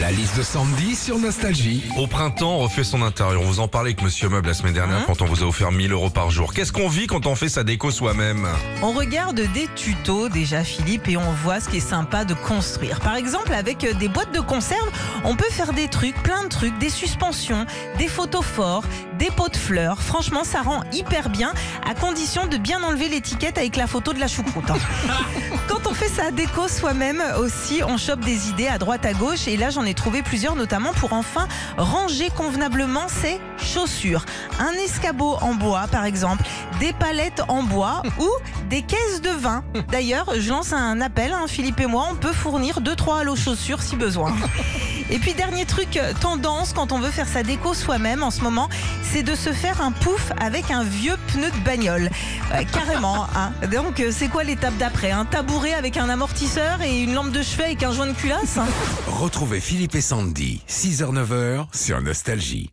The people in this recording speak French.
La liste de Sandy sur Nostalgie. Au printemps, on refait son intérieur. On vous en parlait avec Monsieur Meuble la semaine dernière Hein quand on vous a offert 1000 euros par jour. Qu'est-ce qu'on vit quand on fait sa déco soi-même? On regarde des tutos déjà Philippe et on voit ce qui est sympa de construire. Par exemple avec euh, des boîtes de conserve, on peut faire des trucs, plein de trucs, des suspensions, des photos forts, des pots de fleurs. Franchement ça rend hyper bien à condition de bien enlever l'étiquette avec la photo de la choucroute. hein. Sa déco soi-même aussi, on chope des idées à droite à gauche et là j'en ai trouvé plusieurs notamment pour enfin ranger convenablement ses chaussures. Un escabeau en bois par exemple, des palettes en bois ou des caisses de vin. D'ailleurs, je lance un appel, hein, Philippe et moi, on peut fournir 2-3 halo chaussures si besoin. Et puis dernier truc euh, tendance quand on veut faire sa déco soi-même en ce moment, c'est de se faire un pouf avec un vieux pneu de bagnole. Ouais, carrément. hein. Donc euh, c'est quoi l'étape d'après Un tabouret avec un amortisseur et une lampe de chevet avec un joint de culasse hein Retrouvez Philippe et Sandy, 6h-9h sur Nostalgie.